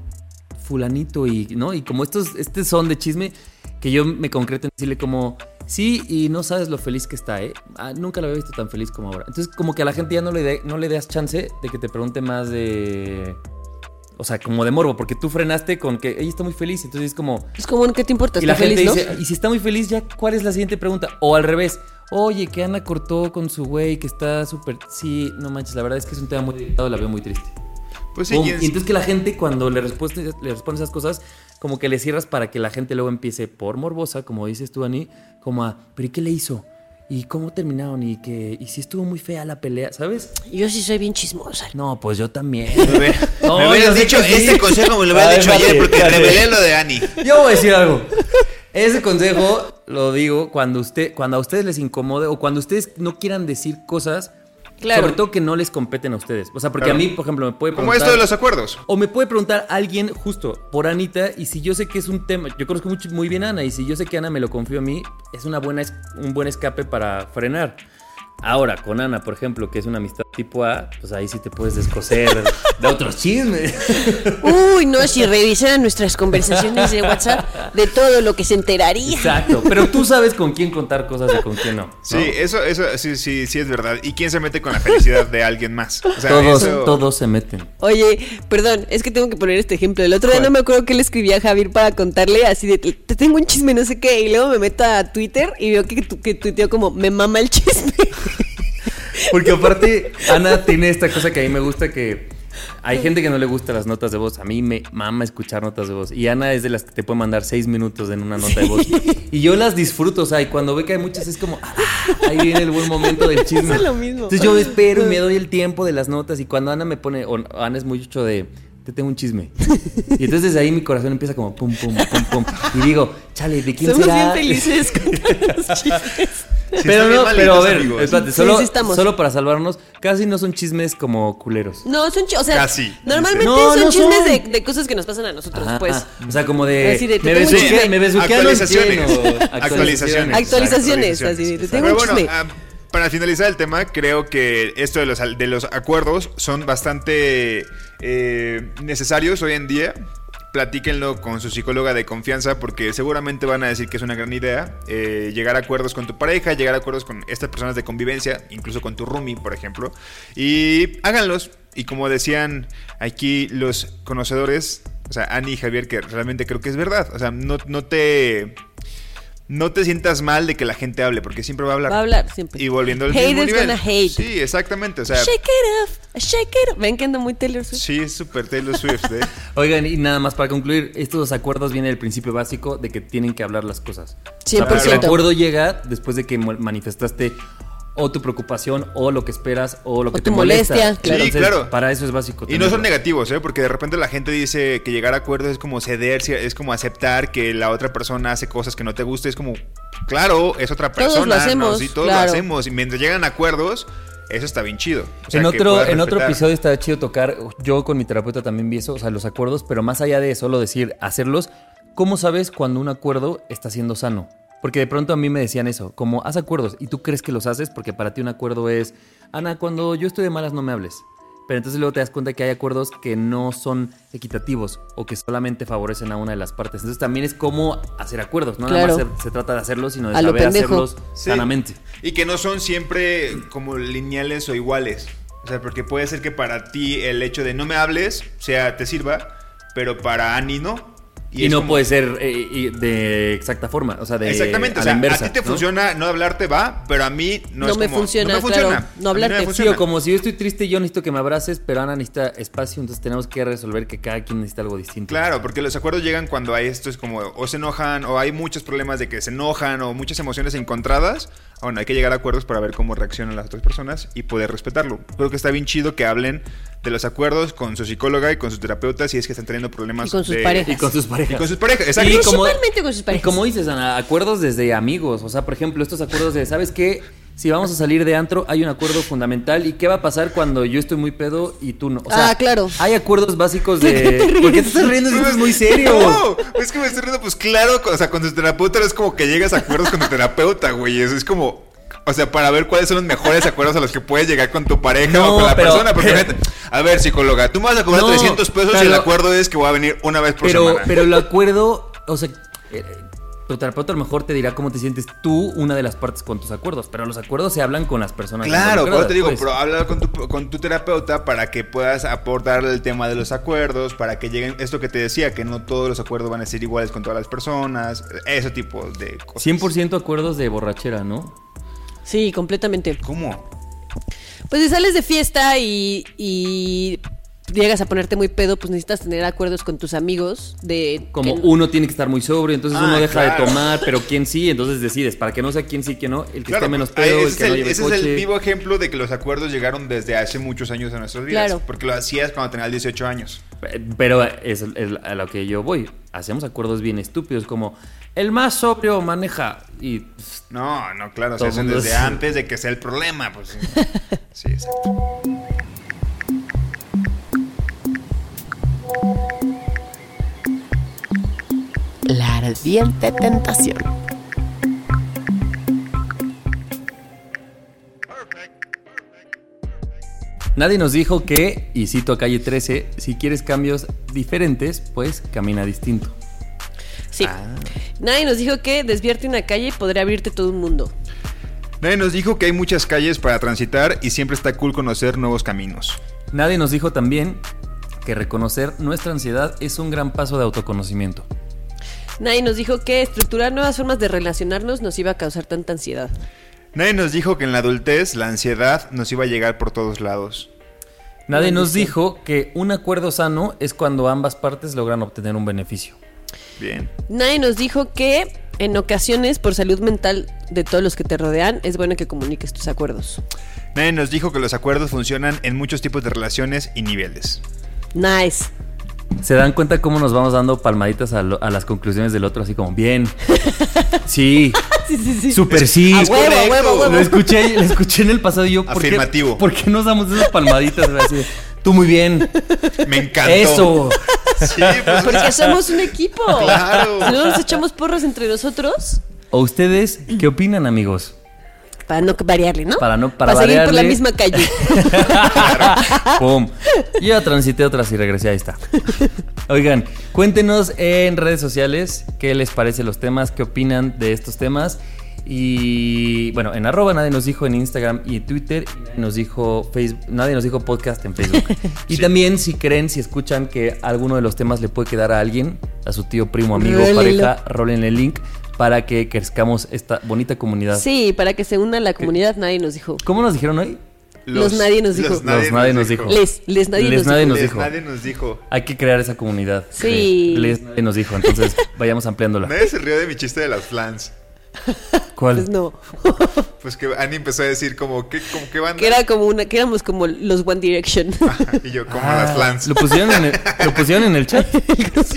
fulanito? Y, ¿no? y como estos, este son de chisme, que yo me concreto en decirle como, sí, y no sabes lo feliz que está, ¿eh? Ah, nunca lo había visto tan feliz como ahora. Entonces, como que a la gente ya no le, de- no le das chance de que te pregunte más de... O sea, como de morbo, porque tú frenaste con que ella está muy feliz, entonces es como... Es como, ¿qué te importa? Y la gente feliz, ¿no? dice, y si está muy feliz, ya, ¿cuál es la siguiente pregunta? O al revés, oye, que Ana cortó con su güey, que está súper... Sí, no manches, la verdad es que es un tema muy delicado, la veo muy triste. Pues sí, y Y, es- entonces que la gente cuando le respondes, le respondes esas cosas, como que le cierras para que la gente luego empiece por morbosa, como dices tú, Ani, como a, ¿pero y qué le hizo? ¿Y cómo terminaron? ¿Y, que, y si estuvo muy fea la pelea? ¿Sabes? Yo sí soy bien chismosa. No, pues yo también. Me, No, me yo hubieras dicho, sí. este consejo me lo hubieras dicho ayer porque espérate. revelé lo de Ani. Yo voy a decir algo. Ese consejo lo digo cuando usted, cuando a ustedes les incomode o cuando ustedes no quieran decir cosas, Claro. sobre todo que no les competen a ustedes. O sea, porque Claro. a mí, por ejemplo, me puede Como preguntar. esto de los acuerdos. O me puede preguntar alguien justo por Anita y si yo sé que es un tema, yo conozco mucho- muy bien a Ana y si yo sé que Ana me lo confío a mí, es una buena, es- un buen escape para frenar. Ahora, con Ana, por ejemplo, que es una amistad tipo A, pues ahí sí te puedes descoser de otros chismes. Uy, no, si revisaran nuestras conversaciones de WhatsApp, de todo lo que se enteraría. Exacto. Pero tú sabes con quién contar cosas y con quién no. ¿no? Sí, eso, eso sí, sí, sí es verdad. ¿Y quién se mete con la felicidad de alguien más? O sea, Todos, eso- todos se meten. Oye, perdón, es que tengo que poner este ejemplo. El otro día no me acuerdo que le escribí a Javier para contarle así de, te tengo un chisme, no sé qué, y luego me meto a Twitter y veo que, tu- que tuiteó como, me mama el chisme. Porque aparte, Ana tiene esta cosa que a mí me gusta que hay gente que no le gusta las notas de voz. A mí me mama escuchar notas de voz. Y Ana es de las que te puede mandar seis minutos en una nota de voz. Y yo las disfruto, o sea, y cuando ve que hay muchas es como, ah, ahí viene el buen momento del chisme. Es lo mismo. Entonces yo espero y me doy el tiempo de las notas. Y cuando Ana me pone, o Ana es mucho de, te tengo un chisme. Y entonces ahí mi corazón empieza como pum, pum, pum, pum. Y digo, chale, ¿de quién Somos será? bien felices contando los chismes. Sí, Pero no, pero a ver, espérate, solo, sí estamos. solo para salvarnos, casi no son chismes como culeros. No, son chismes, o sea, Casi. normalmente No, son no chismes son. de, de cosas que nos pasan a nosotros, Ajá, pues. ah, o sea, como de. Así de, te me chisme. me besuquearon Actualizaciones. lleno. Actualizaciones. Actualizaciones, así de, te tengo Pero un bueno, chisme. ah, para finalizar el tema, creo que esto de los, de los acuerdos son bastante eh, necesarios hoy en día. Platíquenlo con su psicóloga de confianza porque seguramente van a decir que es una gran idea eh, llegar a acuerdos con tu pareja, llegar a acuerdos con estas personas de convivencia, incluso con tu roomie, por ejemplo, y háganlos. Y como decían aquí los conocedores, o sea, Ani y Javier, que realmente creo que es verdad, o sea, no, no te no te sientas mal de que la gente hable, porque siempre va a hablar. Va a hablar, siempre. Y volviendo al Hate mismo is nivel. gonna hate. Sí, exactamente. O sea, Shake it off, shake it off. Ven que ando muy Taylor Swift. sí, es súper Taylor Swift, ¿eh? Oigan, y nada más para concluir, estos acuerdos vienen del principio básico de que tienen que hablar las cosas. O sea, 100%. el acuerdo llega después de que manifestaste o tu preocupación o lo que esperas o lo que O te tu molesta. molestia, claro. Sí, claro. Para eso es básico. Y no son negativos, ¿eh? Porque de repente la gente dice que llegar a acuerdos es como ceder, es como aceptar que la otra persona hace cosas que no te gusta. Es como, claro, es otra Todos persona. lo hacemos, ¿no? Sí, todos claro. lo hacemos. Y mientras llegan a acuerdos, eso está bien chido. O sea, en otro, en otro episodio está chido tocar, yo con mi terapeuta también vi eso, o sea, los acuerdos, pero más allá de solo decir, hacerlos, ¿cómo sabes cuando un acuerdo está siendo sano? Porque de pronto a mí me decían eso, como haz acuerdos y tú crees que los haces porque para ti un acuerdo es, Ana, cuando yo estoy de malas no me hables. Pero entonces luego te das cuenta que hay acuerdos que no son equitativos o que solamente favorecen a una de las partes. Entonces también es cómo hacer acuerdos, no nada más se, se trata de hacerlos, sino de A saber hacerlos Sí. sanamente. Y que no son siempre como lineales o iguales. O sea, porque puede ser que para ti el hecho de no me hables sea te sirva, pero para Ani no. Y, no como- puede ser eh, y de exacta forma, o sea, de Exactamente, a o la sea, inversa, a ti te ¿no? funciona no hablarte, va, pero a mí no, No es me como, funciona, no me funciona. claro, no hablarte. Sí, funciona. o como si yo estoy triste, yo necesito que me abraces, pero Ana necesita espacio, entonces tenemos que resolver que cada quien necesita algo distinto. Claro, porque los acuerdos llegan cuando hay esto es como o se enojan o hay muchos problemas de que se enojan o muchas emociones encontradas. Bueno, hay que llegar a acuerdos para ver cómo reaccionan las otras personas y poder respetarlo. Creo que está bien chido que hablen de los acuerdos con su psicóloga y con su terapeuta si es que están teniendo problemas Y con sus de- parejas. Y con sus parejas. Y con sus parejas, exacto. Y como- Principalmente con sus Y parejas. como dices, Ana, acuerdos desde amigos. O sea, por ejemplo, estos acuerdos de, ¿sabes qué? Si vamos a salir de antro, hay un acuerdo fundamental. ¿Y qué va a pasar cuando yo estoy muy pedo y tú no? O sea, Ah, claro. Hay acuerdos básicos de. ¿Por qué te estás riendo si esto es muy serio? No, es que me estoy riendo, pues claro, o sea, con tu terapeuta no es como que llegas a acuerdos con tu terapeuta, güey. Es, es como, o sea, para ver cuáles son los mejores acuerdos a los que puedes llegar con tu pareja No, o con la pero- persona. Porque, pero- a ver, psicóloga, tú me vas a cobrar No, 300 pesos y el acuerdo es que voy a venir una vez por pero, semana. pero el acuerdo, o sea, eh, tu terapeuta a lo mejor te dirá cómo te sientes tú, una de las partes con tus acuerdos, pero los acuerdos se hablan con las personas. Claro, por eso te digo, pero pues. habla con tu, con tu terapeuta para que puedas aportar el tema de los acuerdos, para que lleguen esto que te decía, que no todos los acuerdos van a ser iguales con todas las personas, ese tipo de cosas. 100% acuerdos de borrachera, ¿no? Sí, completamente. ¿Cómo? Pues si sales de fiesta y, y llegas a ponerte muy pedo, pues necesitas tener acuerdos con tus amigos de... Como que- uno tiene que estar muy sobrio, entonces Ah, uno deja claro. de tomar, pero quién sí, entonces decides, para que no sea quién sí, quién no, el que Claro, esté menos pues, pedo, el es que no el, lleve ese coche. es el vivo ejemplo de que los acuerdos llegaron desde hace muchos años en nuestras vidas. Claro. Porque lo hacías cuando tenías 18 años. Pero es, es a lo que yo voy. Hacemos acuerdos bien estúpidos, como el más sobrio maneja y pff, No, no, claro, se hacen desde es- antes de que sea el problema. Pues, sí. sí, exacto. La ardiente tentación. Nadie nos dijo que, y cito a calle 13, si quieres cambios diferentes, pues camina distinto. Sí. Ah. Nadie nos dijo que desviarte una calle podría abrirte todo un mundo. Nadie nos dijo que hay muchas calles para transitar y siempre está cool conocer nuevos caminos. Nadie nos dijo también que reconocer nuestra ansiedad es un gran paso de autoconocimiento. Nadie nos dijo que estructurar nuevas formas de relacionarnos nos iba a causar tanta ansiedad. Nadie nos dijo que en la adultez la ansiedad nos iba a llegar por todos lados. Nadie nos dijo que un acuerdo sano es cuando ambas partes logran obtener un beneficio. Bien. Nadie nos dijo que en ocasiones, por salud mental de todos los que te rodean, es bueno que comuniques tus acuerdos. Nadie nos dijo que los acuerdos funcionan en muchos tipos de relaciones y niveles. Nice. ¿Se dan cuenta cómo nos vamos dando palmaditas a, lo- a las conclusiones del otro? Así como, bien. Sí. Sí, sí, sí. Super sí. A huevo, a huevo, huevo. Lo escuché, lo escuché en el pasado y yo. ¿por qué- Afirmativo. ¿Por qué nos damos esas palmaditas? Así Tú muy bien. Me encantó. Eso. Sí, pues, Porque somos un equipo. Claro. Si no nos echamos porros entre nosotros, ¿O ustedes qué opinan, amigos? Para no variarle, ¿no? Para no- para seguir por la misma calle. Pum. Yo ya transité otras y regresé, ahí está. Oigan, cuéntenos en redes sociales qué les parece los temas, qué opinan de estos temas. Y bueno, en arroba nadie nos dijo en Instagram y Twitter, y nadie nos dijo Facebook, nadie nos dijo podcast en Facebook. Y también si creen, si escuchan que alguno de los temas le puede quedar a alguien, a su tío, primo, amigo, Rólenlo. pareja, rolen el link para que crezcamos esta bonita comunidad. Sí, para que se una la comunidad, nadie nos dijo. ¿Cómo nos dijeron hoy? Los nadie nos dijo. Los nadie nos dijo. Les, les nadie Les nos nadie dijo. nos Les dijo. nadie nos dijo. Hay que crear esa comunidad. Sí. Les nadie nos dijo, entonces vayamos ampliándola. Nadie se rió de mi chiste de las flans. ¿Cuál? Pues no. Pues que Annie empezó a decir como, ¿qué, como, qué banda? que era como una, que éramos como los One Direction. Y yo, como Ah, las flans. Lo pusieron en el, lo pusieron en el chat.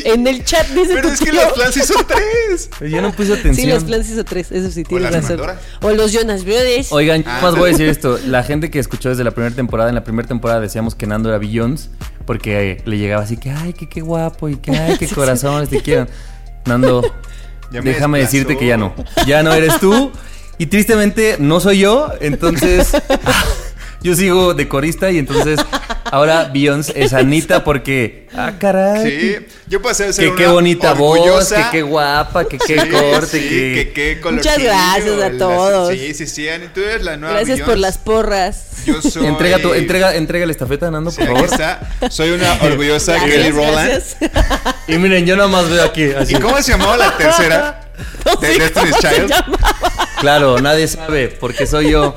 en el chat dice Pero tu es que las flans sí son tres. Yo no puse atención. Sí, las Flans hizo tres, eso sí, tienes razón. O los Jonas Brothers. Oigan, Ah. más voy a decir esto. La gente que escuchó desde la primera temporada, en la primera temporada decíamos que Nando era Billions, porque eh, le llegaba así que, ay, que qué guapo y que, ay, qué corazones te quiero. Nando, Ya me déjame desplazó. decirte que ya no. Ya no eres tú. Y tristemente no soy yo, entonces yo sigo de corista y entonces ahora Beyoncé es Anita porque, ah, caray. Sí, yo pasé a ser Que qué bonita voz, que orgullosa- qué guapa, que qué Sí, corte, sí, que... que qué Muchas colorcillo, gracias a todos. Sí, sí, sí, Annie, tú eres la nueva Gracias por las porras. Yo soy... Entrega, tu, entrega, entrega la estafeta, Nando, Sí, por favor. está. Soy una orgullosa Kelly Rowland. Y miren, yo nomás veo aquí, así. ¿Y cómo se llamaba la tercera? No De Destiny's Child. Claro, nadie sabe, porque soy yo.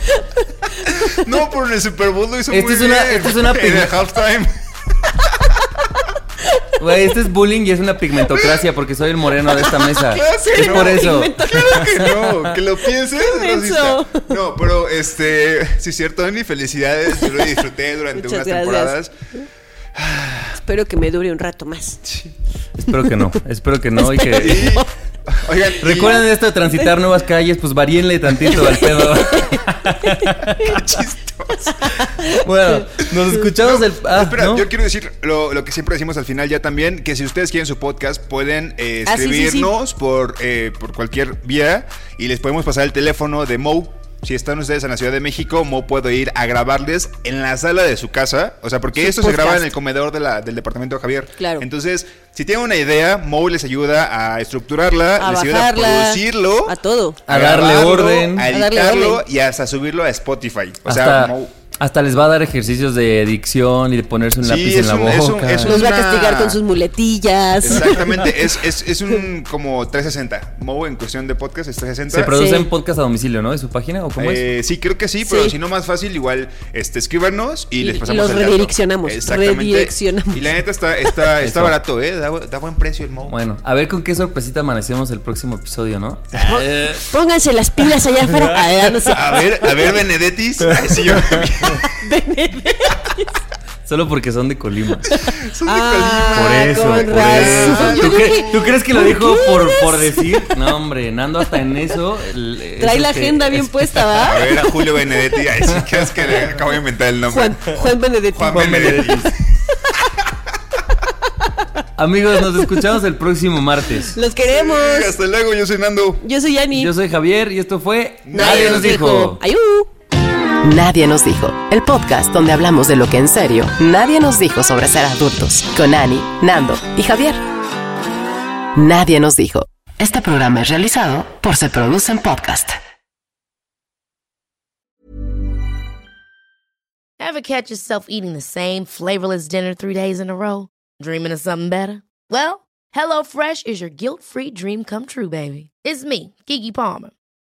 No, pero en el Super Bowl lo hizo Esto muy es una- bien. esto es una En el halftime. Güey, este es bullying y es una pigmentocracia porque soy el moreno de esta mesa. Claro que es no. por eso. Claro que no, que lo pienses. Menso. No, pero este, sí es cierto, Annie, felicidades. Yo lo disfruté durante Muchas unas gracias. temporadas. Espero que me dure un rato más. Espero que no, espero que no y Y, que... oigan, Recuerden esto de transitar nuevas calles, pues varíenle tantito al pedo. qué chistoso. Bueno, nos escuchamos el... Ah, Espera, ¿no? yo quiero decir lo, lo que siempre decimos al final ya también, que si ustedes quieren su podcast pueden eh, Ah, sí, sí, sí. escribirnos Por, eh, por cualquier vía y les podemos pasar el teléfono de Mo. Si están ustedes en la Ciudad de México, Mo puede ir a grabarles en la sala de su casa. O sea, porque esto se graba en el comedor de la- del departamento de Javier. Claro. Entonces, si tienen una idea, Mo les ayuda a estructurarla, A les ayuda a producirlo. A todo. A darle grabarlo, orden. A A darle editarlo orden. y hasta subirlo a Spotify. O hasta, sea, Mo. Hasta les va a dar ejercicios de dicción y de ponerse un Sí, lápiz es en la un- es un- boca. es un- Nos va a una- castigar con sus muletillas. Exactamente, es, es, es un como 360. Mo en cuestión de podcast es 360. Se producen Sí. podcast a domicilio, ¿no? ¿Es su página o cómo es? Eh, sí, creo que sí, pero Sí. si no más fácil, igual este, escríbanos y, Y- les pasamos los el redireccionamos, Exactamente. redireccionamos. Y la neta está, está, está barato, ¿eh? Da, da buen precio el Mo. Bueno, a ver con qué sorpresita amanecemos el próximo episodio, ¿no? Pónganse las pilas allá afuera. Ah. A ver, a ver, Benedettis. Ay, sí, yo Solo porque son de Colima. Son de Ah, Por eso, con por razón. eso. ¿Tú, cre- dije, tú crees que lo ¿por dijo por, por decir? No, hombre, Nando hasta en eso. el- Trae la que- agenda bien es- puesta, A ¿va? ver, a Julio Benedetti. Ay, sí, que es que le acabo de inventar el nombre. Juan, Juan Benedetti. Juan Juan Benedetti. Amigos, nos escuchamos el próximo martes. Los queremos. Sí, hasta luego, yo soy Nando. Yo soy Yani. Yo soy Javier y esto fue Nadie nos dijo. Ayú. Nadie nos dijo. El podcast donde hablamos de lo que en serio nadie nos dijo sobre ser adultos. Con Ani, Nando y Javier. Nadie nos dijo. Este programa es realizado por Se Producen Podcast. Ever catch yourself eating the same flavorless dinner three days in a row? Dreaming of something better? Well, HelloFresh is your guilt-free dream come true, baby. It's me, Kiki Palmer.